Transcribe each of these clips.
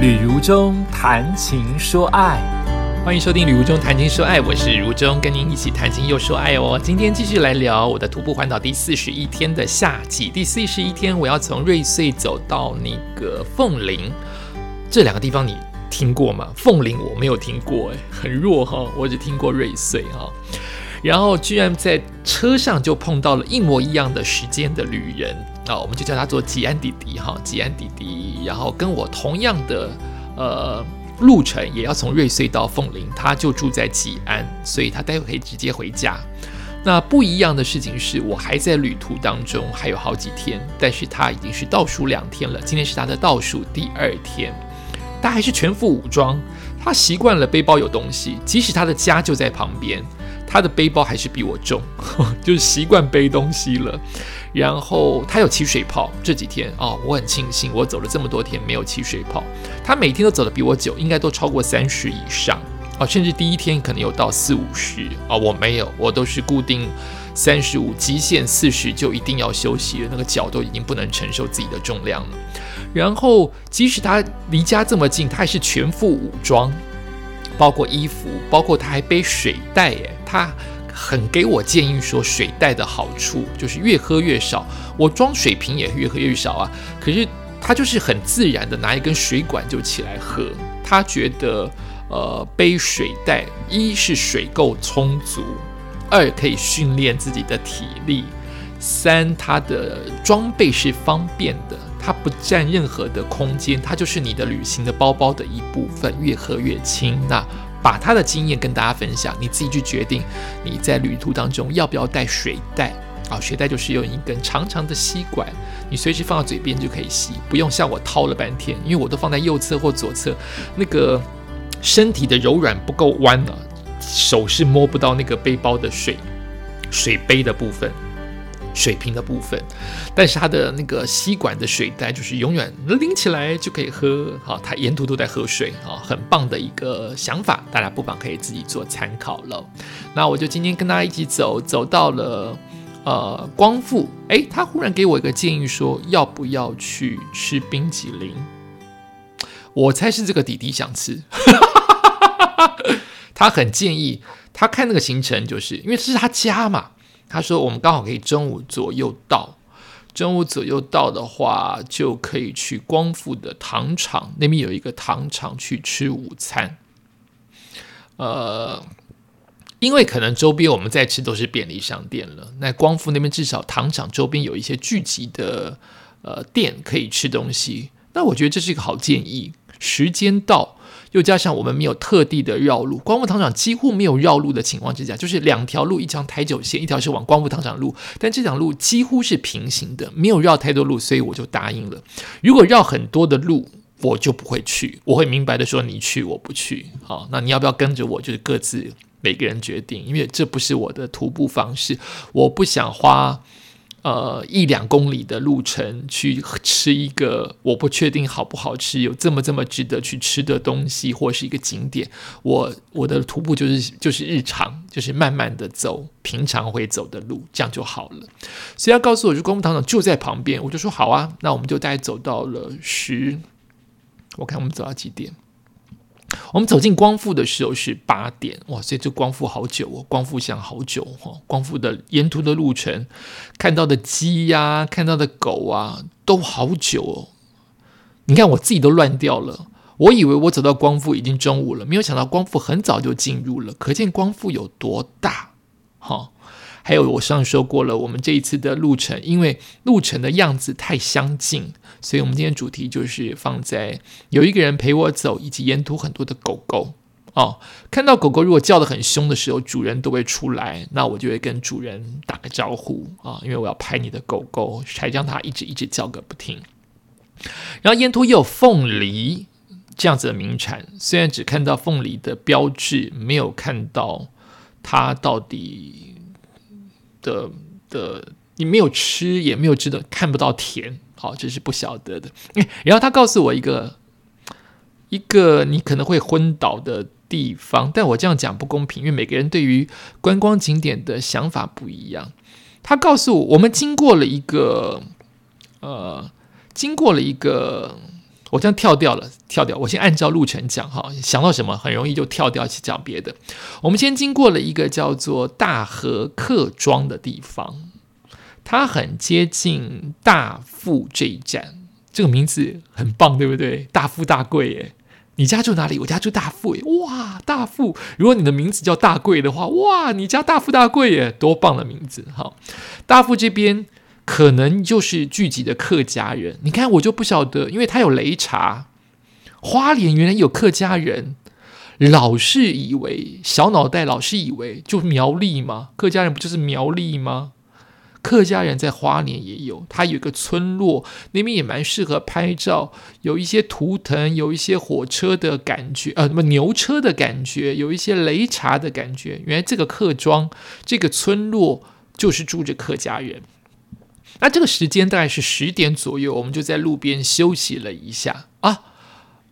旅如中谈情说爱，欢迎收听《旅如中谈情说爱》，我是如中，跟您一起谈情又说爱哦。今天继续来聊我的徒步环岛第四十一天的夏季。第四十一天，我要从瑞穗走到那个凤林，这两个地方你听过吗？凤林我没有听过，哎，很弱哈，我只听过瑞穗哈。然后居然在车上就碰到了一模一样的时间的旅人啊，我们就叫他做吉安弟弟哈，吉安弟弟。然后跟我同样的呃路程，也要从瑞穗到凤林，他就住在吉安，所以他待会可以直接回家。那不一样的事情是我还在旅途当中，还有好几天，但是他已经是倒数两天了，今天是他的倒数第二天，他还是全副武装，他习惯了背包有东西，即使他的家就在旁边。他的背包还是比我重，就是习惯背东西了。然后他有起水泡，这几天啊，我很庆幸我走了这么多天没有起水泡。他每天都走的比我久，应该都超过三十以上啊，甚至第一天可能有到四五十啊，我没有，我都是固定三十五，极限四十就一定要休息了，那个脚都已经不能承受自己的重量了。然后即使他离家这么近，他还是全副武装。包括衣服，包括他还背水袋，诶，他很给我建议说，水袋的好处就是越喝越少。我装水瓶也越喝越少啊，可是他就是很自然的拿一根水管就起来喝。他觉得，呃，背水袋一是水够充足，二可以训练自己的体力，三他的装备是方便的。它不占任何的空间，它就是你的旅行的包包的一部分，越喝越轻。那把他的经验跟大家分享，你自己去决定你在旅途当中要不要带水袋啊？水袋就是用一根长长的吸管，你随时放到嘴边就可以吸，不用像我掏了半天，因为我都放在右侧或左侧，那个身体的柔软不够弯了，手是摸不到那个背包的水水杯的部分。水瓶的部分，但是它的那个吸管的水袋就是永远拎起来就可以喝，好，它沿途都在喝水，啊，很棒的一个想法，大家不妨可以自己做参考了。那我就今天跟大家一起走，走到了呃光复，诶，他忽然给我一个建议说，要不要去吃冰淇淋？我猜是这个弟弟想吃，他很建议，他看那个行程，就是因为这是他家嘛。他说：“我们刚好可以中午左右到，中午左右到的话，就可以去光复的糖厂那边有一个糖厂去吃午餐。呃，因为可能周边我们在吃都是便利商店了，那光复那边至少糖厂周边有一些聚集的呃店可以吃东西。那我觉得这是一个好建议。时间到。”又加上我们没有特地的绕路，光复糖厂几乎没有绕路的情况之下，就是两条路，一条台九线，一条是往光复糖厂路，但这条路几乎是平行的，没有绕太多路，所以我就答应了。如果绕很多的路，我就不会去，我会明白的说你去，我不去。好，那你要不要跟着我，就是各自每个人决定，因为这不是我的徒步方式，我不想花。呃，一两公里的路程去吃一个我不确定好不好吃，有这么这么值得去吃的东西，或是一个景点，我我的徒步就是就是日常，就是慢慢的走平常会走的路，这样就好了。所以他告诉我，就公务堂长就在旁边，我就说好啊，那我们就大概走到了十，我看我们走到几点。我们走进光复的时候是八点，哇！所以这光复好久哦，光复想好久哈。光复的沿途的路程，看到的鸡呀，看到的狗啊，都好久哦。你看我自己都乱掉了，我以为我走到光复已经中午了，没有想到光复很早就进入了，可见光复有多大哈。还有我上说过了，我们这一次的路程，因为路程的样子太相近，所以我们今天主题就是放在有一个人陪我走，以及沿途很多的狗狗哦。看到狗狗如果叫的很凶的时候，主人都会出来，那我就会跟主人打个招呼啊，因为我要拍你的狗狗，才让它一直一直叫个不停。然后沿途也有凤梨这样子的名产，虽然只看到凤梨的标志，没有看到它到底。的的，你没有吃，也没有知道，看不到甜，好，这是不晓得的。然后他告诉我一个一个你可能会昏倒的地方，但我这样讲不公平，因为每个人对于观光景点的想法不一样。他告诉我，我们经过了一个呃，经过了一个我这样跳掉了，跳掉。我先按照路程讲哈，想到什么很容易就跳掉去讲别的。我们先经过了一个叫做大和客庄的地方，它很接近大富这一站，这个名字很棒，对不对？大富大贵耶！你家住哪里？我家住大富耶！哇，大富！如果你的名字叫大贵的话，哇，你家大富大贵耶，多棒的名字！哈，大富这边。可能就是聚集的客家人，你看我就不晓得，因为他有擂茶，花莲原来有客家人，老是以为小脑袋老是以为就苗栗吗？客家人不就是苗栗吗？客家人在花莲也有，他有一个村落，那边也蛮适合拍照，有一些图腾，有一些火车的感觉，呃，什么牛车的感觉，有一些擂茶的感觉。原来这个客庄，这个村落就是住着客家人。那这个时间大概是十点左右，我们就在路边休息了一下啊，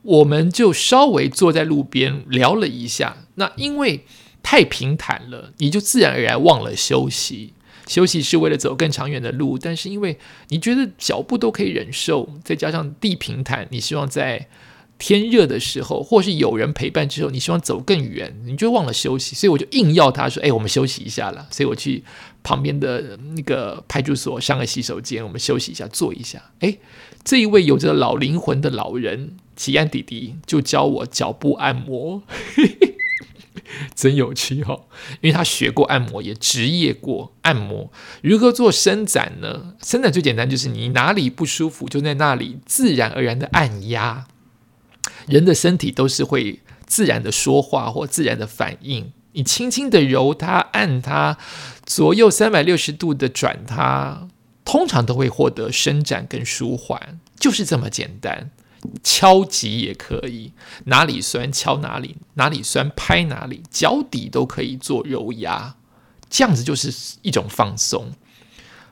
我们就稍微坐在路边聊了一下。那因为太平坦了，你就自然而然忘了休息。休息是为了走更长远的路，但是因为你觉得脚步都可以忍受，再加上地平坦，你希望在。天热的时候，或是有人陪伴之后，你希望走更远，你就忘了休息，所以我就硬要他说：“哎，我们休息一下了。”所以我去旁边的那个派出所上个洗手间，我们休息一下，坐一下。哎，这一位有着老灵魂的老人，吉安弟弟就教我脚部按摩，真有趣哈！因为他学过按摩，也职业过按摩。如何做伸展呢？伸展最简单，就是你哪里不舒服，就在那里自然而然的按压。人的身体都是会自然的说话或自然的反应。你轻轻的揉它、按它，左右三百六十度的转它，通常都会获得伸展跟舒缓，就是这么简单。敲击也可以，哪里酸敲哪里，哪里酸拍哪里，脚底都可以做揉压，这样子就是一种放松。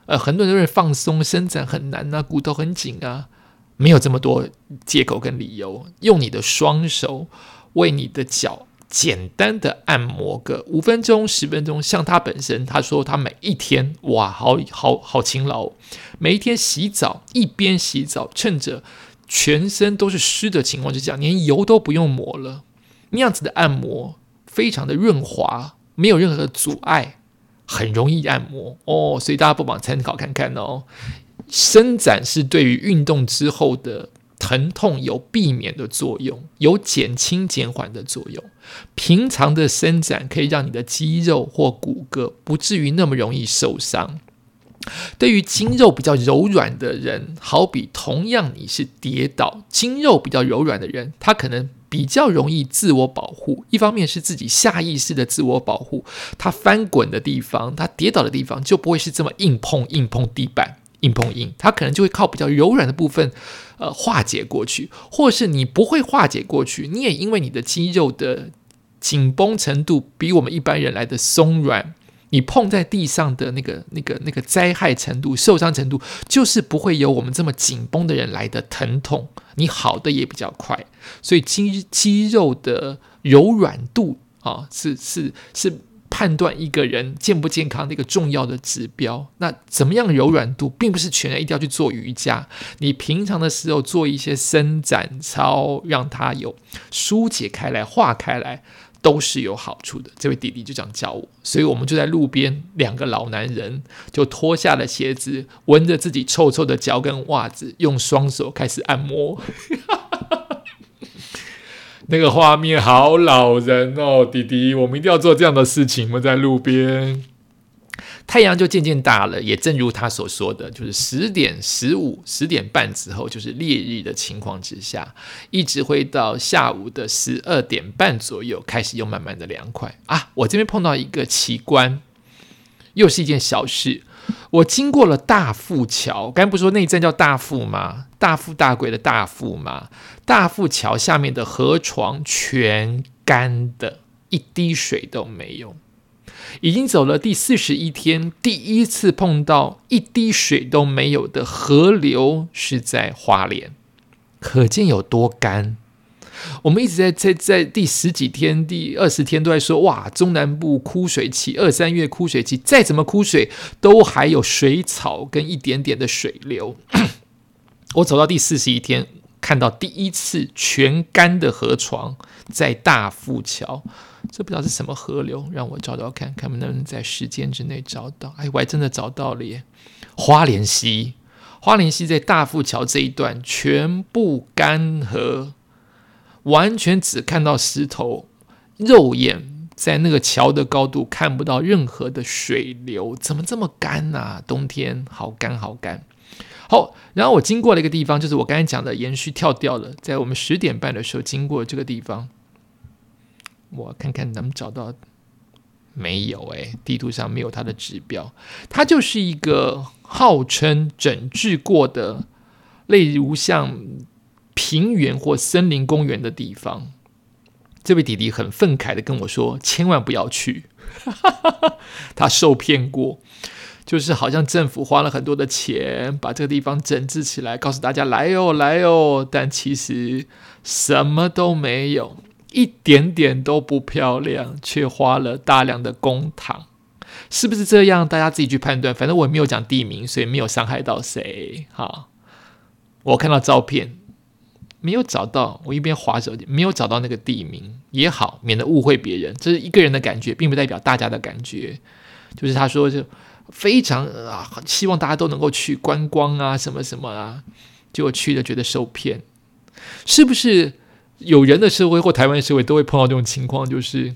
呃，很多人认为放松伸展很难啊，骨头很紧啊。没有这么多借口跟理由，用你的双手为你的脚简单的按摩个五分钟、十分钟。像他本身，他说他每一天哇，好好好勤劳，每一天洗澡，一边洗澡，趁着全身都是湿的情况之下，连油都不用抹了，那样子的按摩非常的润滑，没有任何的阻碍，很容易按摩哦。所以大家不妨参考看看哦。伸展是对于运动之后的疼痛有避免的作用，有减轻减缓的作用。平常的伸展可以让你的肌肉或骨骼不至于那么容易受伤。对于筋肉比较柔软的人，好比同样你是跌倒，筋肉比较柔软的人，他可能比较容易自我保护。一方面是自己下意识的自我保护，他翻滚的地方，他跌倒的地方就不会是这么硬碰硬碰地板。硬碰硬，它可能就会靠比较柔软的部分，呃，化解过去，或是你不会化解过去，你也因为你的肌肉的紧绷程度比我们一般人来的松软，你碰在地上的那个、那个、那个灾害程度、受伤程度，就是不会有我们这么紧绷的人来的疼痛，你好的也比较快，所以肌肌肉的柔软度啊，是是是。判断一个人健不健康的一个重要的指标，那怎么样柔软度，并不是全人一定要去做瑜伽。你平常的时候做一些伸展操，让它有疏解开来、化开来，都是有好处的。这位弟弟就这样教我，所以我们就在路边，两个老男人就脱下了鞋子，闻着自己臭臭的脚跟袜子，用双手开始按摩。那个画面好老人哦，弟弟，我们一定要做这样的事情。我们在路边，太阳就渐渐大了，也正如他所说的，就是十点十五、十点半之后，就是烈日的情况之下，一直会到下午的十二点半左右，开始又慢慢的凉快啊。我这边碰到一个奇观，又是一件小事。我经过了大富桥，刚才不说那一站叫大富吗？大富大贵的大富吗？大富桥下面的河床全干的，一滴水都没有。已经走了第四十一天，第一次碰到一滴水都没有的河流是在花莲，可见有多干。我们一直在在在第十几天、第二十天都在说，哇，中南部枯水期，二三月枯水期，再怎么枯水都还有水草跟一点点的水流。我走到第四十一天。看到第一次全干的河床在大富桥。这不知道是什么河流，让我找找看看能不能在时间之内找到。哎，我还真的找到了耶！花莲溪，花莲溪在大富桥这一段全部干涸，完全只看到石头，肉眼在那个桥的高度看不到任何的水流，怎么这么干呐？冬天好干好干。好，然后我经过了一个地方，就是我刚才讲的延续跳掉了，在我们十点半的时候经过这个地方。我看看能不能找到，没有哎，地图上没有它的指标。它就是一个号称整治过的，例如像平原或森林公园的地方。这位弟弟很愤慨的跟我说：“千万不要去，他受骗过，就是好像政府花了很多的钱把这个地方整治起来，告诉大家来哦来哦，但其实什么都没有。”一点点都不漂亮，却花了大量的公帑，是不是这样？大家自己去判断。反正我也没有讲地名，所以没有伤害到谁。哈，我看到照片，没有找到。我一边划手机，没有找到那个地名也好，免得误会别人。这是一个人的感觉，并不代表大家的感觉。就是他说，就非常啊，希望大家都能够去观光啊，什么什么啊，结果去了觉得受骗，是不是？有人的社会或台湾社会都会碰到这种情况，就是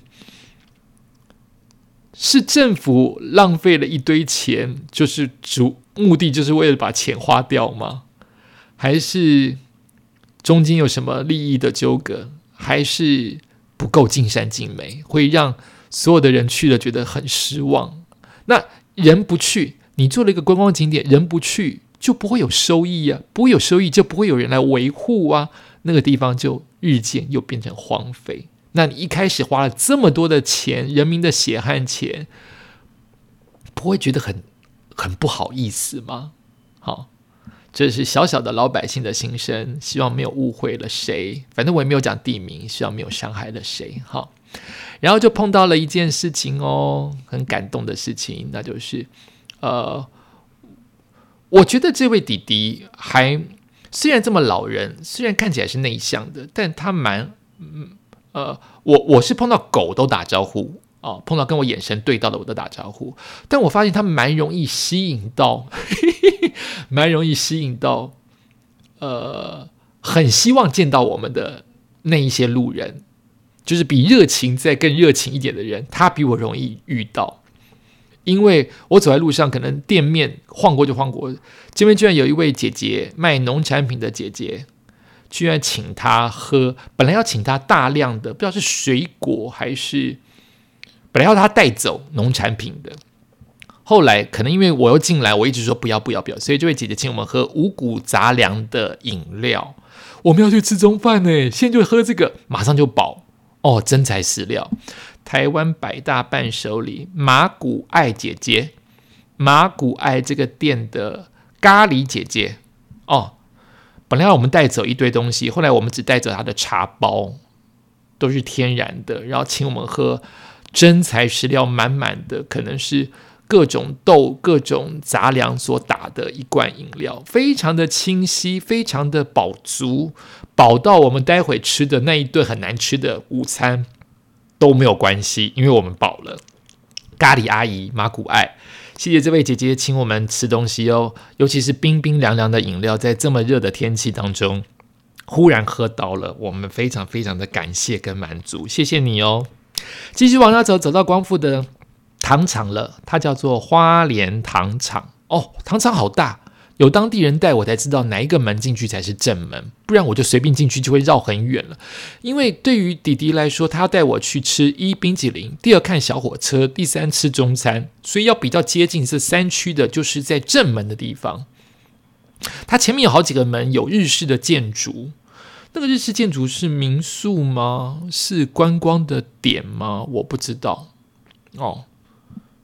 是政府浪费了一堆钱，就是主目的就是为了把钱花掉吗？还是中间有什么利益的纠葛？还是不够尽善尽美，会让所有的人去了觉得很失望？那人不去，你做了一个观光景点，人不去就不会有收益啊，不会有收益就不会有人来维护啊，那个地方就。日渐又变成荒废。那你一开始花了这么多的钱，人民的血汗钱，不会觉得很很不好意思吗？好，这是小小的老百姓的心声，希望没有误会了谁。反正我也没有讲地名，希望没有伤害了谁。好，然后就碰到了一件事情哦，很感动的事情，那就是呃，我觉得这位弟弟还。虽然这么老人，虽然看起来是内向的，但他蛮嗯呃，我我是碰到狗都打招呼哦，碰到跟我眼神对到的我都打招呼，但我发现他蛮容易吸引到，蛮容易吸引到，呃，很希望见到我们的那一些路人，就是比热情再更热情一点的人，他比我容易遇到。因为我走在路上，可能店面晃过就晃过，这边居然有一位姐姐卖农产品的姐姐，居然请他喝，本来要请他大量的，不知道是水果还是，本来要他带走农产品的，后来可能因为我又进来，我一直说不要不要不要，所以这位姐姐请我们喝五谷杂粮的饮料，我们要去吃中饭呢，现在就喝这个，马上就饱哦，真材实料。台湾百大伴手礼马古爱姐姐，马古爱这个店的咖喱姐姐哦。本来要我们带走一堆东西，后来我们只带走她的茶包，都是天然的。然后请我们喝真材实料满满的，可能是各种豆、各种杂粮所打的一罐饮料，非常的清晰，非常的饱足，饱到我们待会吃的那一顿很难吃的午餐。都没有关系，因为我们饱了。咖喱阿姨马古爱，谢谢这位姐姐请我们吃东西哦，尤其是冰冰凉凉的饮料，在这么热的天气当中，忽然喝到了，我们非常非常的感谢跟满足，谢谢你哦。继续往下走，走到光复的糖厂了，它叫做花莲糖厂哦，糖厂好大。有当地人带我才知道哪一个门进去才是正门，不然我就随便进去就会绕很远了。因为对于弟弟来说，他要带我去吃一冰淇淋，第二看小火车，第三吃中餐，所以要比较接近这三区的，就是在正门的地方。它前面有好几个门，有日式的建筑。那个日式建筑是民宿吗？是观光的点吗？我不知道。哦，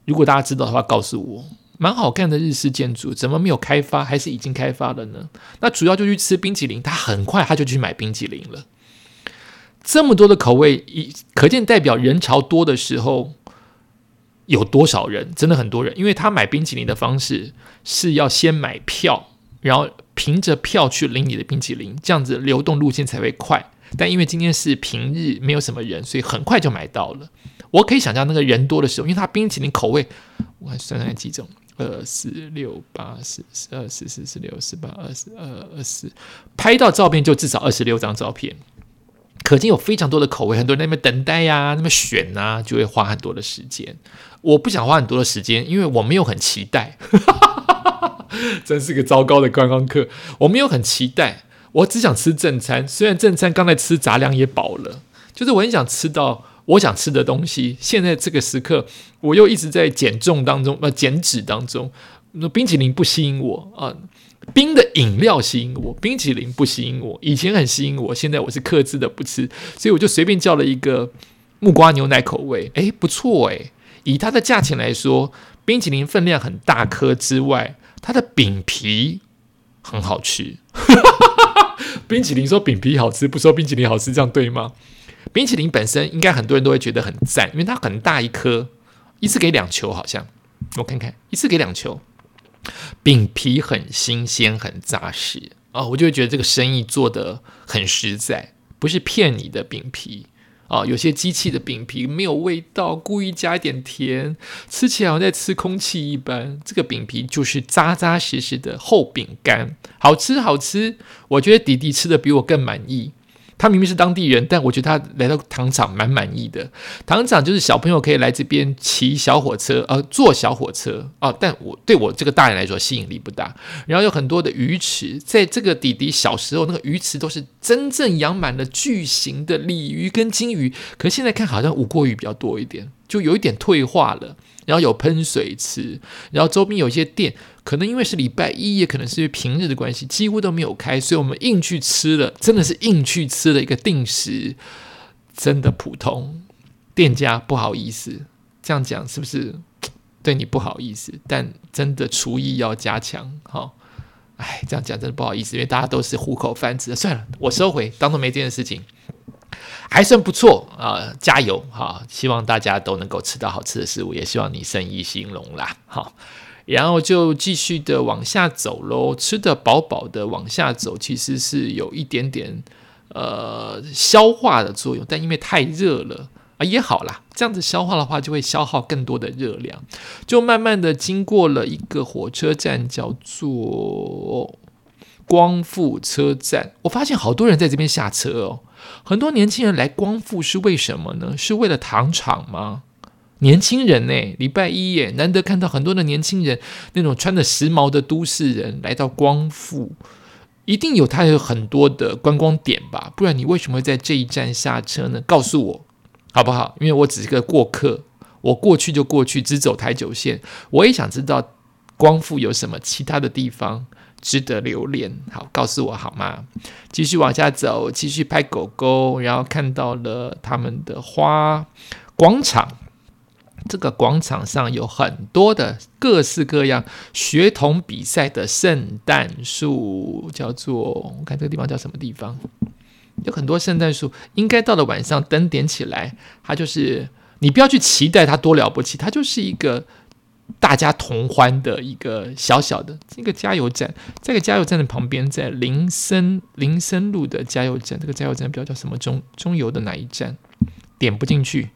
如果大家知道的话，告诉我。蛮好看的日式建筑，怎么没有开发？还是已经开发了呢？那主要就去吃冰淇淋，他很快他就去买冰淇淋了。这么多的口味，一可见代表人潮多的时候有多少人？真的很多人，因为他买冰淇淋的方式是要先买票，然后凭着票去领你的冰淇淋，这样子流动路线才会快。但因为今天是平日，没有什么人，所以很快就买到了。我可以想象那个人多的时候，因为它冰淇淋口味，我算算几种：二四六八十十二十四十六十八二十二二十，拍到照片就至少二十六张照片，可见有非常多的口味，很多人在那边等待呀，那边选啊，就会花很多的时间。我不想花很多的时间，因为我没有很期待，真是个糟糕的观光客。我没有很期待，我只想吃正餐。虽然正餐刚才吃杂粮也饱了，就是我很想吃到我想吃的东西。现在这个时刻，我又一直在减重当中，呃，减脂当中。那冰淇淋不吸引我啊，冰的饮料吸引我，冰淇淋不吸引我。以前很吸引我，现在我是克制的不吃，所以我就随便叫了一个木瓜牛奶口味。诶，不错诶。以它的价钱来说，冰淇淋分量很大颗之外，它的饼皮很好吃。冰淇淋说饼皮好吃，不说冰淇淋好吃，这样对吗？冰淇淋本身应该很多人都会觉得很赞，因为它很大一颗，一次给两球，好像我看看，一次给两球，饼皮很新鲜，很扎实啊，我就会觉得这个生意做得很实在，不是骗你的饼皮。啊，有些机器的饼皮没有味道，故意加一点甜，吃起来好像在吃空气一般。这个饼皮就是扎扎实实的厚饼干，好吃好吃。我觉得弟弟吃的比我更满意。他明明是当地人，但我觉得他来到糖厂蛮满意的。糖厂就是小朋友可以来这边骑小火车，呃，坐小火车啊。但我对我这个大人来说吸引力不大。然后有很多的鱼池，在这个弟弟小时候，那个鱼池都是真正养满了巨型的鲤鱼跟金鱼，可现在看好像五过鱼比较多一点，就有一点退化了。然后有喷水池，然后周边有一些店，可能因为是礼拜一，也可能是因为平日的关系，几乎都没有开，所以我们硬去吃了，真的是硬去吃了一个定时，真的普通。店家不好意思，这样讲是不是对你不好意思？但真的厨艺要加强，好，哎，这样讲真的不好意思，因为大家都是糊口饭吃，算了，我收回，当做没这件事情。还算不错啊，加油哈！希望大家都能够吃到好吃的食物，也希望你生意兴隆啦。好，然后就继续的往下走喽，吃的饱饱的往下走，其实是有一点点呃消化的作用，但因为太热了啊，也好啦。这样子消化的话，就会消耗更多的热量，就慢慢的经过了一个火车站，叫做光复车站。我发现好多人在这边下车哦。很多年轻人来光复是为什么呢？是为了糖厂吗？年轻人呢？礼拜一耶，难得看到很多的年轻人，那种穿着时髦的都市人来到光复，一定有他有很多的观光点吧？不然你为什么会在这一站下车呢？告诉我好不好？因为我只是个过客，我过去就过去，只走台九线。我也想知道光复有什么其他的地方。值得留恋，好，告诉我好吗？继续往下走，继续拍狗狗，然后看到了他们的花广场。这个广场上有很多的各式各样学童比赛的圣诞树，叫做我看这个地方叫什么地方？有很多圣诞树，应该到了晚上灯点起来，它就是你不要去期待它多了不起，它就是一个。大家同欢的一个小小的一个加油站，这个加油站的旁边，在林森林森路的加油站，这个加油站标叫什么中中油的哪一站？点不进去，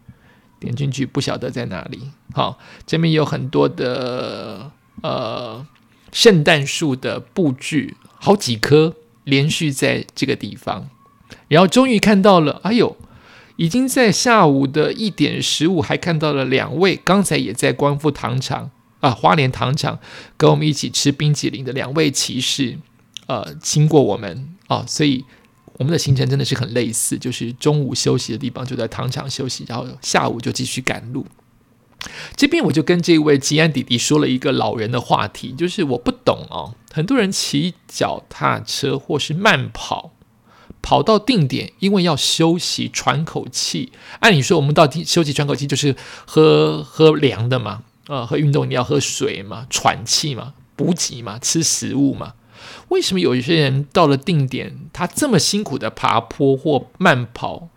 点进去不晓得在哪里。好，这边有很多的呃圣诞树的布置，好几棵连续在这个地方，然后终于看到了，哎呦！已经在下午的一点十五，还看到了两位刚才也在光复糖厂啊，花莲糖厂跟我们一起吃冰淇淋的两位骑士，呃，经过我们啊，所以我们的行程真的是很类似，就是中午休息的地方就在糖厂休息，然后下午就继续赶路。这边我就跟这位吉安弟弟说了一个老人的话题，就是我不懂哦，很多人骑脚踏车或是慢跑。跑到定点，因为要休息喘口气。按理说，我们到底休息喘口气就是喝喝凉的嘛，呃，喝运动你要喝水嘛，喘气嘛，补给嘛，吃食物嘛。为什么有一些人到了定点，他这么辛苦的爬坡或慢跑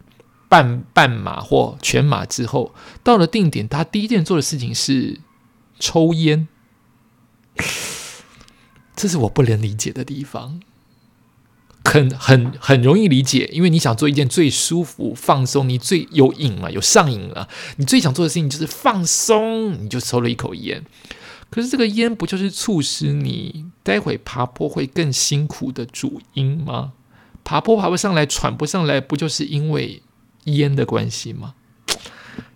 半半马或全马之后，到了定点，他第一件做的事情是抽烟？这是我不能理解的地方。很很很容易理解，因为你想做一件最舒服、放松，你最有瘾了，有上瘾了。你最想做的事情就是放松，你就抽了一口烟。可是这个烟不就是促使你待会爬坡会更辛苦的主因吗？爬坡爬不上来，喘不上来，不就是因为烟的关系吗？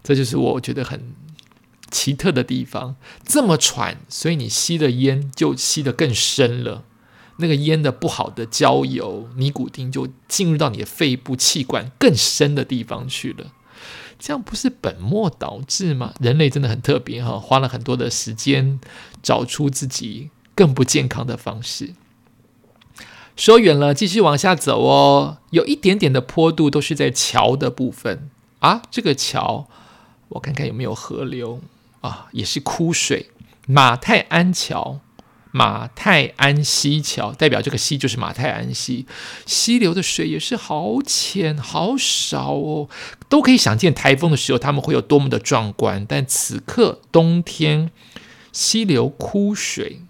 这就是我觉得很奇特的地方。这么喘，所以你吸的烟就吸得更深了。那个烟的不好的焦油尼古丁就进入到你的肺部气管更深的地方去了，这样不是本末倒置吗？人类真的很特别哈，花了很多的时间找出自己更不健康的方式。说远了，继续往下走哦，有一点点的坡度都是在桥的部分啊。这个桥我看看有没有河流啊，也是枯水，马泰安桥。马泰安溪桥代表这个溪就是马泰安溪，溪流的水也是好浅好少哦，都可以想见台风的时候他们会有多么的壮观。但此刻冬天溪流枯水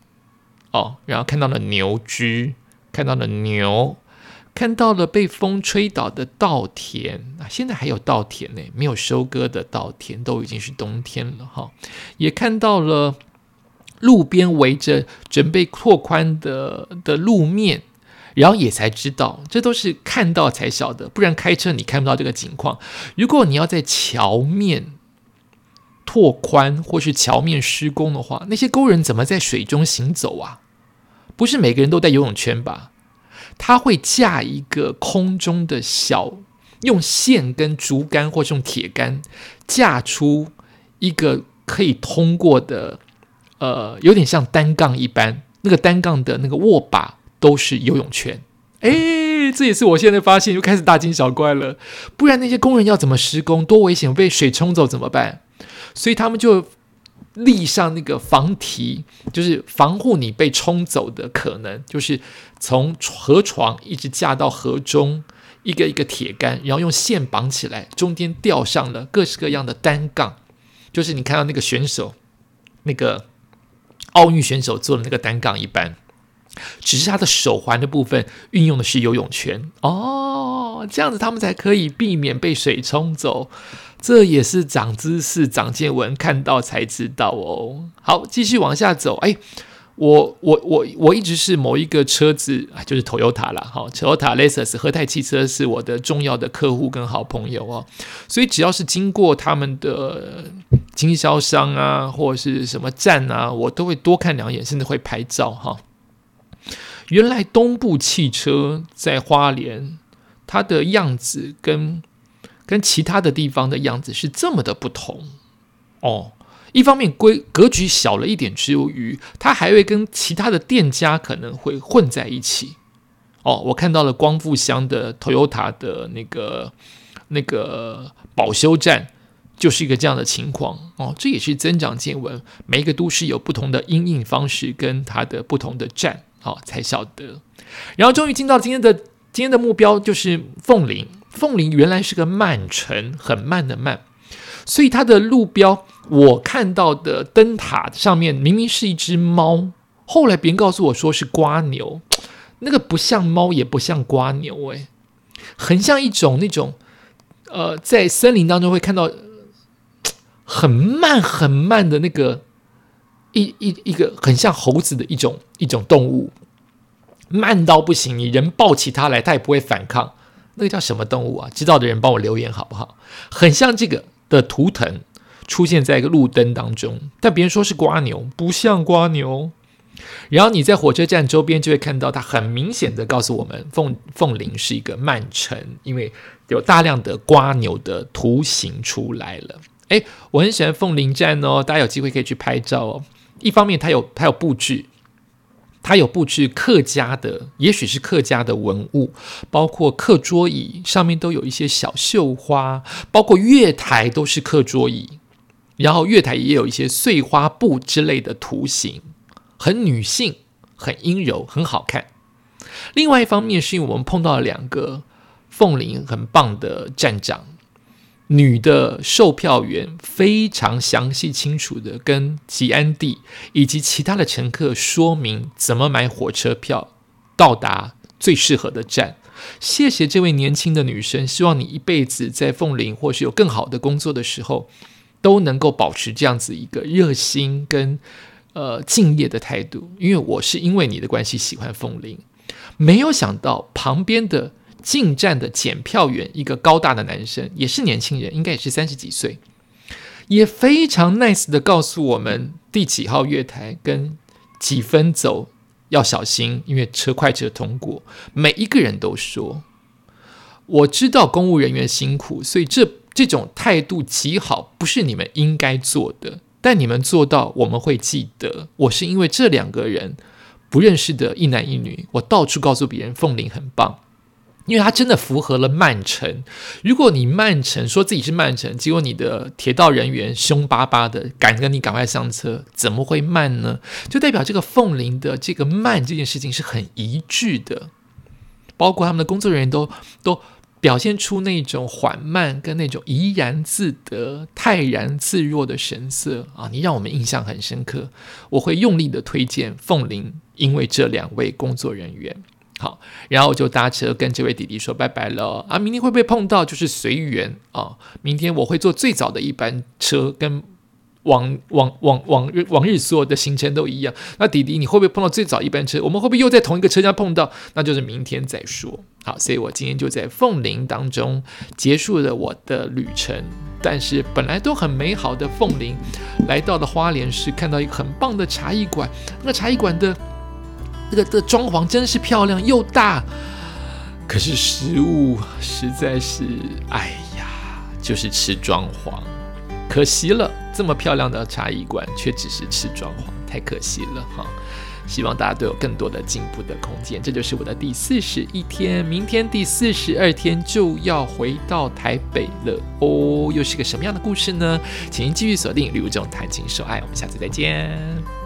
哦，然后看到了牛只，看到了牛，看到了被风吹倒的稻田啊，现在还有稻田呢，没有收割的稻田都已经是冬天了哈，也看到了。路边围着准备拓宽的的路面，然后也才知道，这都是看到才晓得，不然开车你看不到这个情况。如果你要在桥面拓宽或是桥面施工的话，那些工人怎么在水中行走啊？不是每个人都带游泳圈吧？他会架一个空中的小，用线跟竹竿或是用铁杆架出一个可以通过的。呃，有点像单杠一般，那个单杠的那个握把都是游泳圈。哎，这也是我现在发现，又开始大惊小怪了。不然那些工人要怎么施工？多危险！被水冲走怎么办？所以他们就立上那个防堤，就是防护你被冲走的可能。就是从河床一直架到河中，一个一个铁杆，然后用线绑起来，中间吊上了各式各样的单杠。就是你看到那个选手，那个。奥运选手做的那个单杠一般，只是他的手环的部分运用的是游泳圈哦，这样子他们才可以避免被水冲走。这也是长知识、长见闻，看到才知道哦。好，继续往下走，哎。我我我我一直是某一个车子啊，就是 Toyota 啦，哈，Toyota、Lexus、和泰汽车是我的重要的客户跟好朋友哦，所以只要是经过他们的经销商啊，或者是什么站啊，我都会多看两眼，甚至会拍照哈。原来东部汽车在花莲，它的样子跟跟其他的地方的样子是这么的不同哦。一方面规格局小了一点之余，它还会跟其他的店家可能会混在一起。哦，我看到了光复乡的 Toyota 的那个那个保修站，就是一个这样的情况。哦，这也是增长见闻。每一个都市有不同的应应方式跟它的不同的站，好才晓得。然后终于进到今天的今天的目标就是凤林。凤林原来是个慢城，很慢的慢。所以它的路标，我看到的灯塔上面明明是一只猫，后来别人告诉我说是瓜牛，那个不像猫，也不像瓜牛，诶，很像一种那种，呃，在森林当中会看到很慢很慢的那个一一一个很像猴子的一种一种动物，慢到不行，你人抱起它来，它也不会反抗，那个叫什么动物啊？知道的人帮我留言好不好？很像这个。的图腾出现在一个路灯当中，但别人说是瓜牛，不像瓜牛。然后你在火车站周边就会看到，它很明显的告诉我们，凤凤林是一个慢城，因为有大量的瓜牛的图形出来了。诶，我很喜欢凤林站哦，大家有机会可以去拍照哦。一方面它有它有布置。它有布置客家的，也许是客家的文物，包括课桌椅上面都有一些小绣花，包括月台都是课桌椅，然后月台也有一些碎花布之类的图形，很女性，很阴柔，很好看。另外一方面是因为我们碰到了两个凤林很棒的站长，女的售票员非常详细清楚的跟吉安地以及其他的乘客说明怎么买火车票到达最适合的站。谢谢这位年轻的女生，希望你一辈子在凤林或是有更好的工作的时候，都能够保持这样子一个热心跟呃敬业的态度。因为我是因为你的关系喜欢凤林，没有想到旁边的。进站的检票员，一个高大的男生，也是年轻人，应该也是三十几岁，也非常 nice 的告诉我们第几号月台跟几分走要小心，因为车快车通过。每一个人都说，我知道公务人员辛苦，所以这这种态度极好，不是你们应该做的，但你们做到，我们会记得。我是因为这两个人不认识的一男一女，我到处告诉别人凤玲很棒。因为他真的符合了曼城。如果你曼城说自己是曼城，结果你的铁道人员凶巴巴的敢跟你赶快上车，怎么会慢呢？就代表这个凤林的这个慢这件事情是很一致的，包括他们的工作人员都都表现出那种缓慢跟那种怡然自得、泰然自若的神色啊！你让我们印象很深刻，我会用力的推荐凤林，因为这两位工作人员。好，然后我就搭车跟这位弟弟说拜拜了啊！明天会不会碰到？就是随缘啊！明天我会坐最早的一班车，跟往往往往日往日所有的行程都一样。那弟弟，你会不会碰到最早一班车？我们会不会又在同一个车厢碰到？那就是明天再说。好，所以我今天就在凤林当中结束了我的旅程。但是本来都很美好的凤林，来到了花莲市，看到一个很棒的茶艺馆。那茶艺馆的。这个的装潢真是漂亮又大，可是食物实在是，哎呀，就是吃装潢，可惜了。这么漂亮的茶艺馆，却只是吃装潢，太可惜了哈。希望大家都有更多的进步的空间。这就是我的第四十一天，明天第四十二天就要回到台北了哦。又是个什么样的故事呢？请您继续锁定《旅游中谈情说爱》，我们下次再见。